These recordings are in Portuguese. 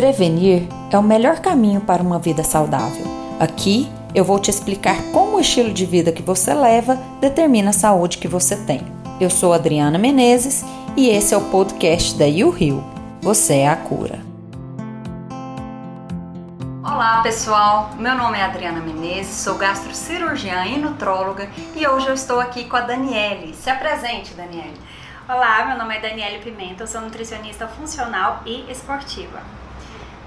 Prevenir é o melhor caminho para uma vida saudável. Aqui eu vou te explicar como o estilo de vida que você leva determina a saúde que você tem. Eu sou Adriana Menezes e esse é o podcast da You Rio. Você é a cura. Olá pessoal, meu nome é Adriana Menezes, sou gastrocirurgiã e nutróloga e hoje eu estou aqui com a Daniele. Se apresente, Daniele. Olá, meu nome é Daniele Pimenta, eu sou nutricionista funcional e esportiva.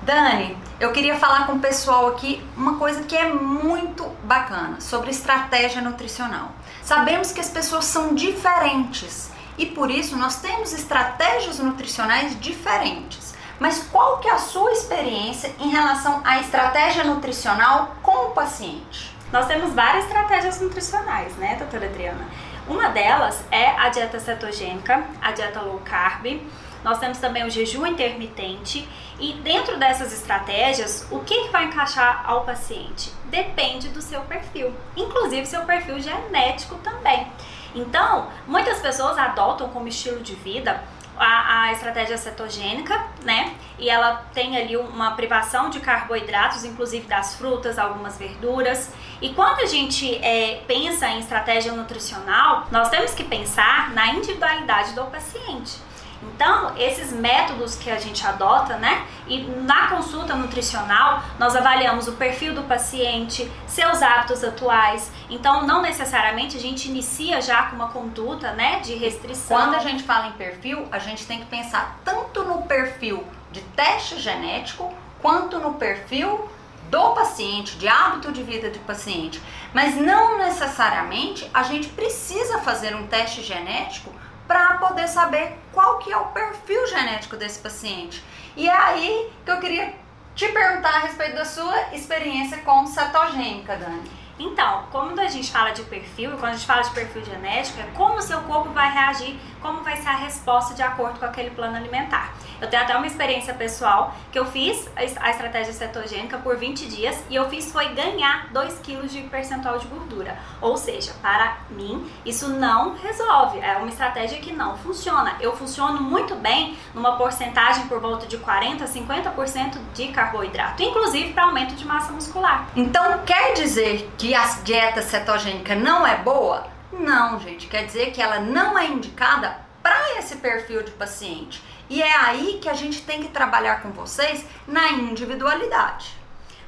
Dani, eu queria falar com o pessoal aqui uma coisa que é muito bacana sobre estratégia nutricional. Sabemos que as pessoas são diferentes e por isso nós temos estratégias nutricionais diferentes. Mas qual que é a sua experiência em relação à estratégia nutricional com o paciente? Nós temos várias estratégias nutricionais, né, doutora Adriana? Uma delas é a dieta cetogênica, a dieta low carb, nós temos também o jejum intermitente e dentro dessas estratégias, o que vai encaixar ao paciente? Depende do seu perfil, inclusive seu perfil genético também. Então, muitas pessoas adotam como estilo de vida a, a, estratégia cetogênica, né? E ela tem ali uma privação de carboidratos, inclusive das frutas, algumas verduras. E quando a gente é, pensa em estratégia nutricional, nós temos que pensar na individualidade do paciente. Então, esses métodos que a gente adota, né? E na consulta nutricional, nós avaliamos o perfil do paciente, seus hábitos atuais. Então, não necessariamente a gente inicia já com uma conduta, né, de restrição. Quando a gente fala em perfil, a gente tem que pensar tanto no perfil de teste genético quanto no perfil do paciente, de hábito de vida do paciente. Mas não necessariamente a gente precisa fazer um teste genético para poder saber qual que é o perfil genético desse paciente. E é aí que eu queria te perguntar a respeito da sua experiência com cetogênica, Dani. Então, quando a gente fala de perfil, quando a gente fala de perfil genético, é como o seu corpo vai reagir, como vai ser a resposta de acordo com aquele plano alimentar. Eu tenho até uma experiência pessoal que eu fiz a estratégia cetogênica por 20 dias e eu fiz foi ganhar 2 kg de percentual de gordura. Ou seja, para mim, isso não resolve. É uma estratégia que não funciona. Eu funciono muito bem numa porcentagem por volta de 40 a 50% de carboidrato, inclusive para aumento de massa muscular. Então, quer dizer que a dieta cetogênica não é boa? Não, gente, quer dizer que ela não é indicada para esse perfil de paciente. E é aí que a gente tem que trabalhar com vocês na individualidade.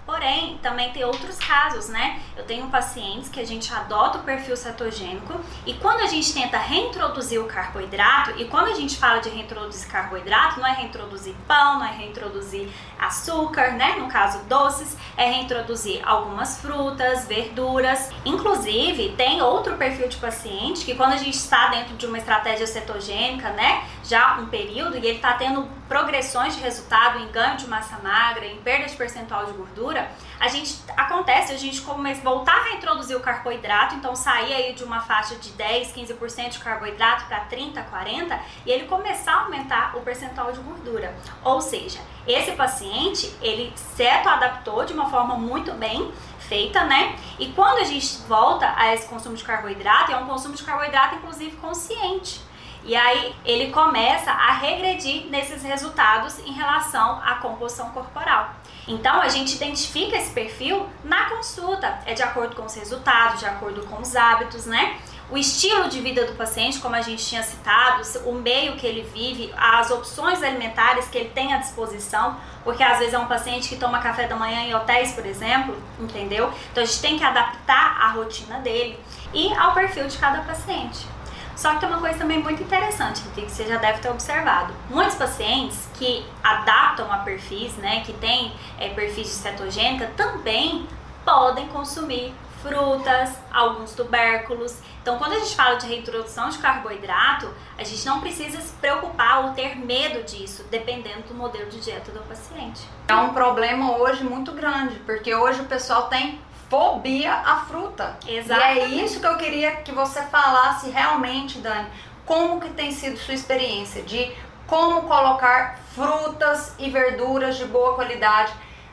Porém, também tem outros casos, né? Eu tenho pacientes que a gente adota o perfil cetogênico e quando a gente tenta reintroduzir o carboidrato, e quando a gente fala de reintroduzir carboidrato, não é reintroduzir pão, não é reintroduzir açúcar, né? No caso, doces, é reintroduzir algumas frutas, verduras. Inclusive, tem outro perfil de paciente que quando a gente está dentro de uma estratégia cetogênica, né? Já um período e ele está tendo progressões de resultado em ganho de massa magra, em perda de percentual de gordura, a gente acontece a gente começa voltar a introduzir o carboidrato, então sair aí de uma faixa de 10, 15% de carboidrato para 30, 40 e ele começar a aumentar o percentual de gordura. Ou seja, esse paciente, ele certo adaptou de uma forma muito bem feita, né? E quando a gente volta a esse consumo de carboidrato, é um consumo de carboidrato inclusive consciente. E aí ele começa a regredir nesses resultados em relação à composição corporal. Então a gente identifica esse perfil na consulta, é de acordo com os resultados, de acordo com os hábitos, né? O estilo de vida do paciente, como a gente tinha citado, o meio que ele vive, as opções alimentares que ele tem à disposição, porque às vezes é um paciente que toma café da manhã em hotéis, por exemplo, entendeu? Então a gente tem que adaptar a rotina dele e ao perfil de cada paciente. Só que tem uma coisa também muito interessante que você já deve ter observado. Muitos pacientes que adaptam a perfis, né, que têm é, perfis de cetogênica, também podem consumir frutas, alguns tubérculos. Então, quando a gente fala de reintrodução de carboidrato, a gente não precisa se preocupar ou ter medo disso, dependendo do modelo de dieta do paciente. É um problema hoje muito grande, porque hoje o pessoal tem fobia à fruta. Exatamente. E é isso que eu queria que você falasse realmente, Dani. Como que tem sido sua experiência de como colocar frutas e verduras de boa qualidade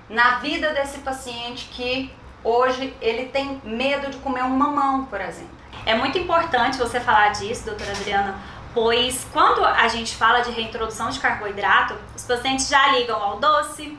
na vida desse paciente que hoje ele tem medo de comer um mamão, por exemplo. É muito importante você falar disso, doutora Adriana, Pois quando a gente fala de reintrodução de carboidrato, os pacientes já ligam ao doce,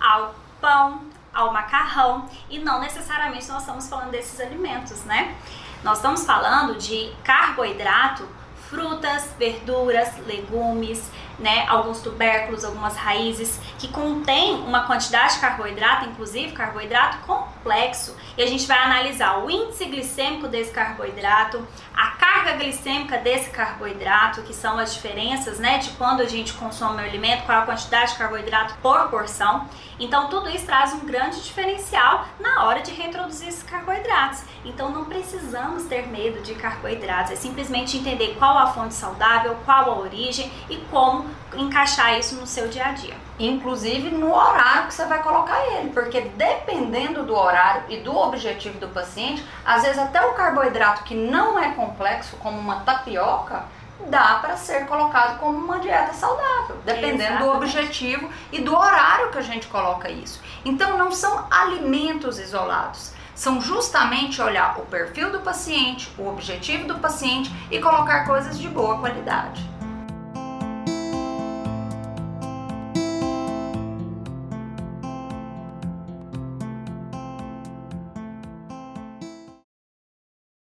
ao pão, ao macarrão e não necessariamente nós estamos falando desses alimentos, né? Nós estamos falando de carboidrato, frutas, verduras, legumes, né, alguns tubérculos, algumas raízes que contém uma quantidade de carboidrato, inclusive carboidrato complexo, e a gente vai analisar o índice glicêmico desse carboidrato, a carga glicêmica desse carboidrato, que são as diferenças, né, de quando a gente consome o alimento, qual a quantidade de carboidrato por porção. Então tudo isso traz um grande diferencial na hora de reintroduzir esses carboidratos. Então não precisamos ter medo de carboidratos, é simplesmente entender qual a fonte saudável, qual a origem e como encaixar isso no seu dia a dia. Inclusive no horário que você vai colocar ele, porque dependendo do horário e do objetivo do paciente, às vezes até o carboidrato que não é complexo, como uma tapioca, dá para ser colocado como uma dieta saudável, dependendo Exatamente. do objetivo e do horário que a gente coloca isso. Então não são alimentos isolados, são justamente olhar o perfil do paciente, o objetivo do paciente e colocar coisas de boa qualidade.